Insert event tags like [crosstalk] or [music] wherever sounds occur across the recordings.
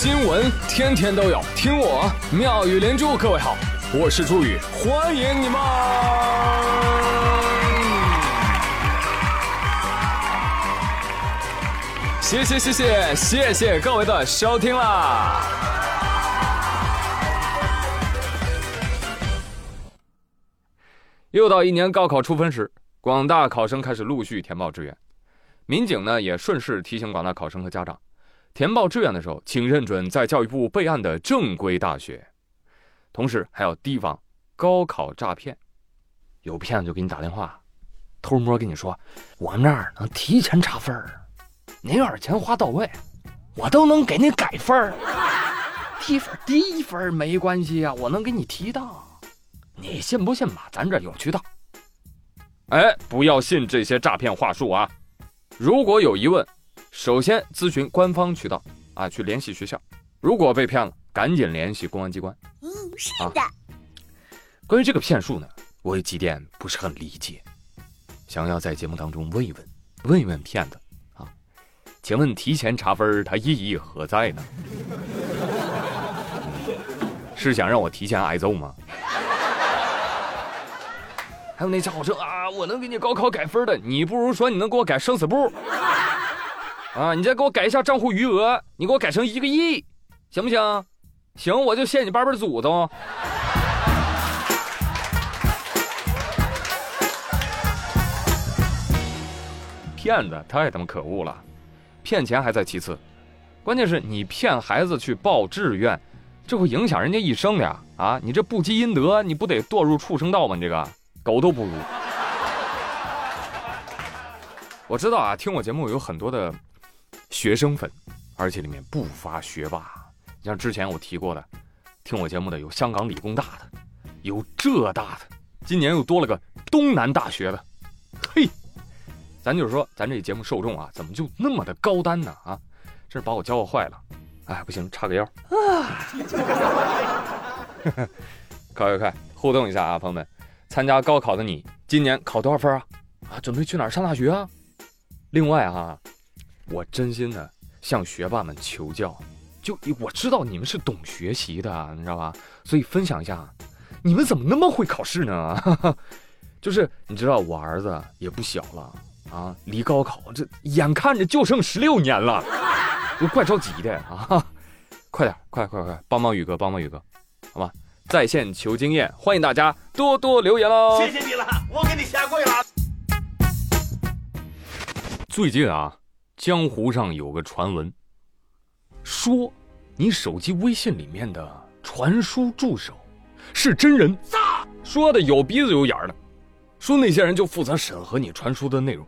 新闻天天都有，听我妙语连珠。各位好，我是朱宇，欢迎你们！谢谢谢谢谢谢各位的收听啦！又到一年高考出分时，广大考生开始陆续填报志愿，民警呢也顺势提醒广大考生和家长。填报志愿的时候，请认准在教育部备案的正规大学。同时还要提防高考诈骗，有骗子就给你打电话，偷摸跟你说：“我们这儿能提前查分儿，您要是钱花到位，我都能给您改分儿，提分低分没关系啊，我能给你提到。你信不信吧？咱这有渠道。哎，不要信这些诈骗话术啊！如果有疑问。”首先咨询官方渠道啊，去联系学校。如果被骗了，赶紧联系公安机关。嗯，是的。关于这个骗术呢，我有几点不是很理解，想要在节目当中问一问，问一问骗子啊，请问提前查分它意义何在呢？[laughs] 是想让我提前挨揍吗？还有那家伙说啊，我能给你高考改分的，你不如说你能给我改生死簿。啊！你再给我改一下账户余额，你给我改成一个亿，行不行？行，我就谢你八辈祖宗。骗子太他妈可恶了，骗钱还在其次，关键是你骗孩子去报志愿，这会影响人家一生的呀！啊，你这不积阴德，你不得堕入畜生道吗？你这个狗都不如。[laughs] 我知道啊，听我节目有很多的。学生粉，而且里面不乏学霸。像之前我提过的，听我节目的有香港理工大的，有浙大的，今年又多了个东南大学的。嘿，咱就是说，咱这节目受众啊，怎么就那么的高端呢？啊，这是把我教坏了。哎，不行，叉个腰。[laughs] 啊！快快快，互动一下啊，朋友们！参加高考的你，今年考多少分啊？啊，准备去哪儿上大学啊？另外哈。我真心的向学霸们求教，就我知道你们是懂学习的，你知道吧？所以分享一下，你们怎么那么会考试呢？[laughs] 就是你知道我儿子也不小了啊，离高考这眼看着就剩十六年了，我怪着急的啊！[laughs] 快点，快快快，帮帮宇哥，帮帮宇哥，好吧？在线求经验，欢迎大家多多留言喽！谢谢你了，我给你下跪了。最近啊。江湖上有个传闻，说你手机微信里面的传输助手是真人，说的有鼻子有眼儿的，说那些人就负责审核你传输的内容。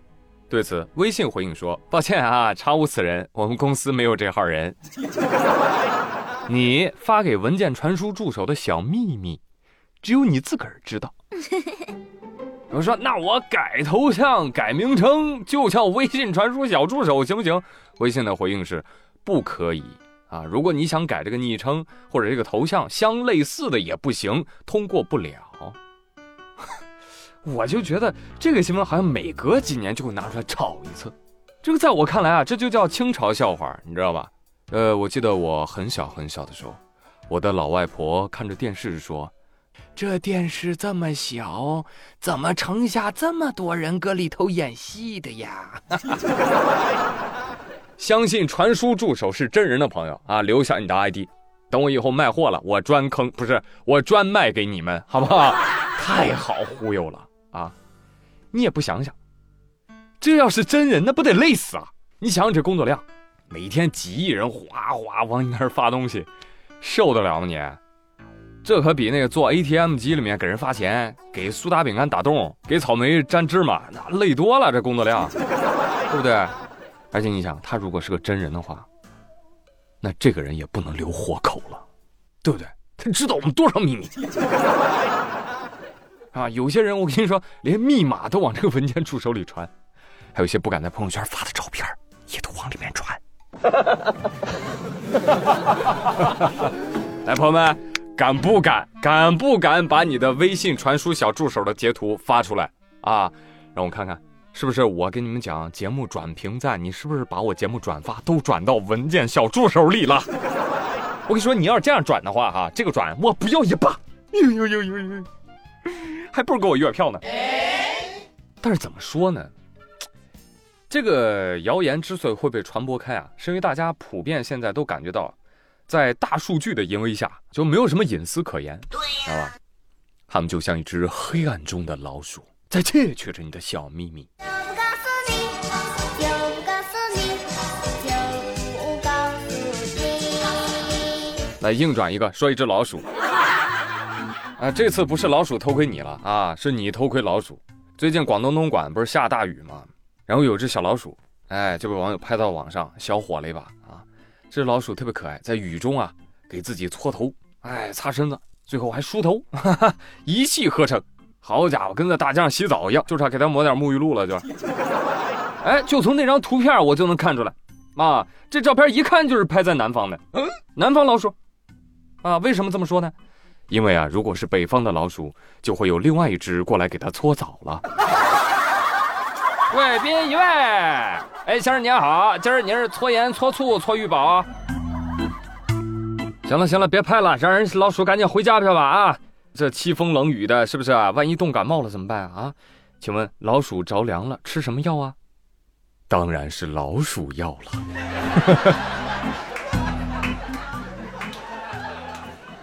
对此，微信回应说：“抱歉啊，查无此人，我们公司没有这号人。[laughs] 你发给文件传输助手的小秘密，只有你自个儿知道。”我说：“那我改头像、改名称，就叫微信传输小助手，行不行？”微信的回应是：“不可以啊！如果你想改这个昵称或者这个头像相类似的也不行，通过不了。[laughs] ”我就觉得这个新闻好像每隔几年就会拿出来炒一次。这个在我看来啊，这就叫清朝笑话，你知道吧？呃，我记得我很小很小的时候，我的老外婆看着电视说。这电视这么小，怎么盛下这么多人搁里头演戏的呀？[laughs] 相信传输助手是真人的朋友啊，留下你的 ID，等我以后卖货了，我专坑不是我专卖给你们，好不好？[laughs] 太好忽悠了啊！你也不想想，这要是真人，那不得累死啊？你想想这工作量，每天几亿人哗哗往你那儿发东西，受得了吗你？这可比那个做 ATM 机里面给人发钱、给苏打饼干打洞、给草莓粘芝麻那累多了，这工作量，[laughs] 对不对？而且你想，他如果是个真人的话，那这个人也不能留活口了，对不对？他知道我们多少秘密 [laughs] 啊！有些人我跟你说，连密码都往这个文件助手里传，还有一些不敢在朋友圈发的照片，也都往里面传。[laughs] 来，朋友们。敢不敢？敢不敢把你的微信传输小助手的截图发出来啊？让我看看，是不是我跟你们讲节目转评赞？你是不是把我节目转发都转到文件小助手里了？[laughs] 我跟你说，你要是这样转的话，哈，这个转我不要一把，呦呦呦呦呦，还不如给我月票呢。但是怎么说呢？这个谣言之所以会被传播开啊，是因为大家普遍现在都感觉到，在大数据的淫威下，就没有什么隐私可言，知道吧？他们就像一只黑暗中的老鼠，在窃取着你的小秘密。就不告诉你，就不告诉你，就不告诉你。来硬转一个，说一只老鼠。啊，这次不是老鼠偷窥你了啊，是你偷窥老鼠。最近广东东莞不是下大雨吗？然后有只小老鼠，哎，就被网友拍到网上，小火了一把啊。这老鼠特别可爱，在雨中啊，给自己搓头，哎，擦身子，最后还梳头，哈哈，一气呵成。好家伙，跟在大街上洗澡一样，就差给它抹点沐浴露了，就。哎，就从那张图片我就能看出来，啊，这照片一看就是拍在南方的，嗯，南方老鼠。啊，为什么这么说呢？因为啊，如果是北方的老鼠，就会有另外一只过来给它搓澡了。贵宾一位，哎，先生您好，今儿您是搓盐、搓醋、搓玉宝啊？行了行了，别拍了，让人老鼠赶紧回家去吧啊！这凄风冷雨的，是不是啊？万一冻感冒了怎么办啊？请问老鼠着凉了吃什么药啊？当然是老鼠药了。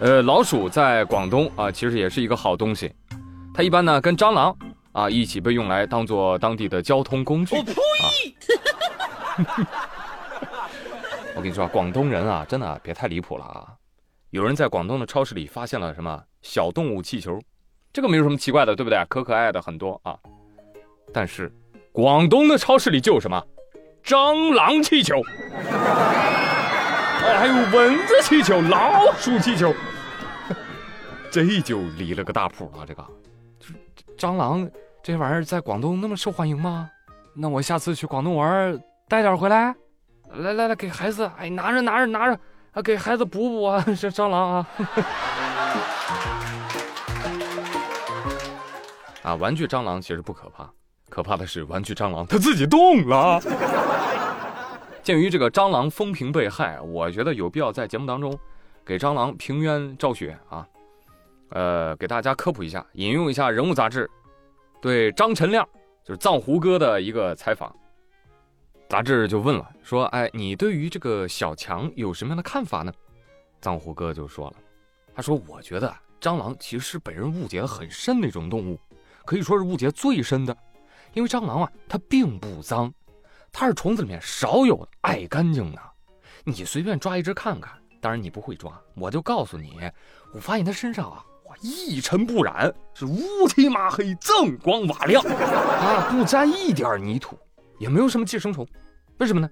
[laughs] 呃，老鼠在广东啊，其实也是一个好东西。它一般呢跟蟑螂啊一起被用来当做当地的交通工具。我呸！[laughs] 我跟你说，广东人啊，真的别太离谱了啊！有人在广东的超市里发现了什么小动物气球，这个没有什么奇怪的，对不对？可可爱的很多啊。但是广东的超市里就有什么蟑螂气球。还有蚊子气球、老鼠气球，[laughs] 这就离了个大谱了。这个，就是蟑螂这玩意儿在广东那么受欢迎吗？那我下次去广东玩带点回来。来来来，给孩子，哎，拿着拿着拿着，啊，给孩子补补啊，[laughs] 这蟑螂啊。[laughs] 啊，玩具蟑螂其实不可怕，可怕的是玩具蟑螂它自己动了。[laughs] 鉴于这个蟑螂风评被害，我觉得有必要在节目当中给蟑螂平冤昭雪啊！呃，给大家科普一下，引用一下《人物》杂志对张晨亮，就是藏狐哥的一个采访。杂志就问了，说：“哎，你对于这个小强有什么样的看法呢？”藏狐哥就说了，他说：“我觉得蟑螂其实是被人误解很深的一种动物，可以说是误解最深的，因为蟑螂啊，它并不脏。”它是虫子里面少有爱干净的，你随便抓一只看看。当然你不会抓，我就告诉你，我发现它身上啊，哇，一尘不染，是乌漆麻黑、锃光瓦亮啊，不沾一点泥土，也没有什么寄生虫。为什么呢？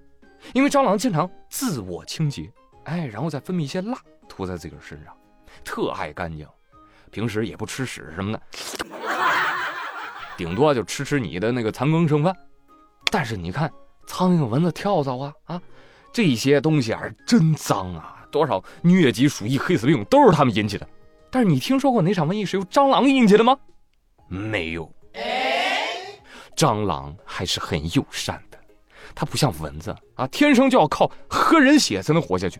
因为蟑螂经常自我清洁，哎，然后再分泌一些蜡涂在自己身上，特爱干净。平时也不吃屎什么的，顶多就吃吃你的那个残羹剩饭。但是你看。苍蝇、蚊子、跳蚤啊啊，这些东西啊真脏啊！多少疟疾、鼠疫、黑死病都是他们引起的。但是你听说过哪场瘟疫是由蟑螂引起的吗？没有。蟑螂还是很友善的，它不像蚊子啊，天生就要靠喝人血才能活下去。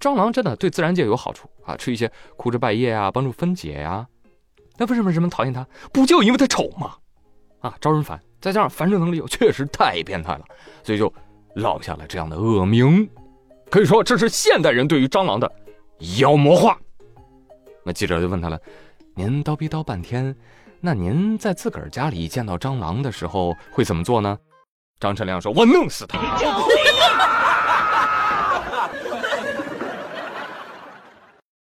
蟑螂真的对自然界有好处啊，吃一些枯枝败叶啊，帮助分解呀。那为什么人们讨厌它？不就因为它丑吗？啊，招人烦。再加上繁殖能力又确实太变态了，所以就落下了这样的恶名。可以说，这是现代人对于蟑螂的妖魔化。那记者就问他了：“您叨逼叨半天，那您在自个儿家里见到蟑螂的时候会怎么做呢？”张晨亮说：“我弄死他。”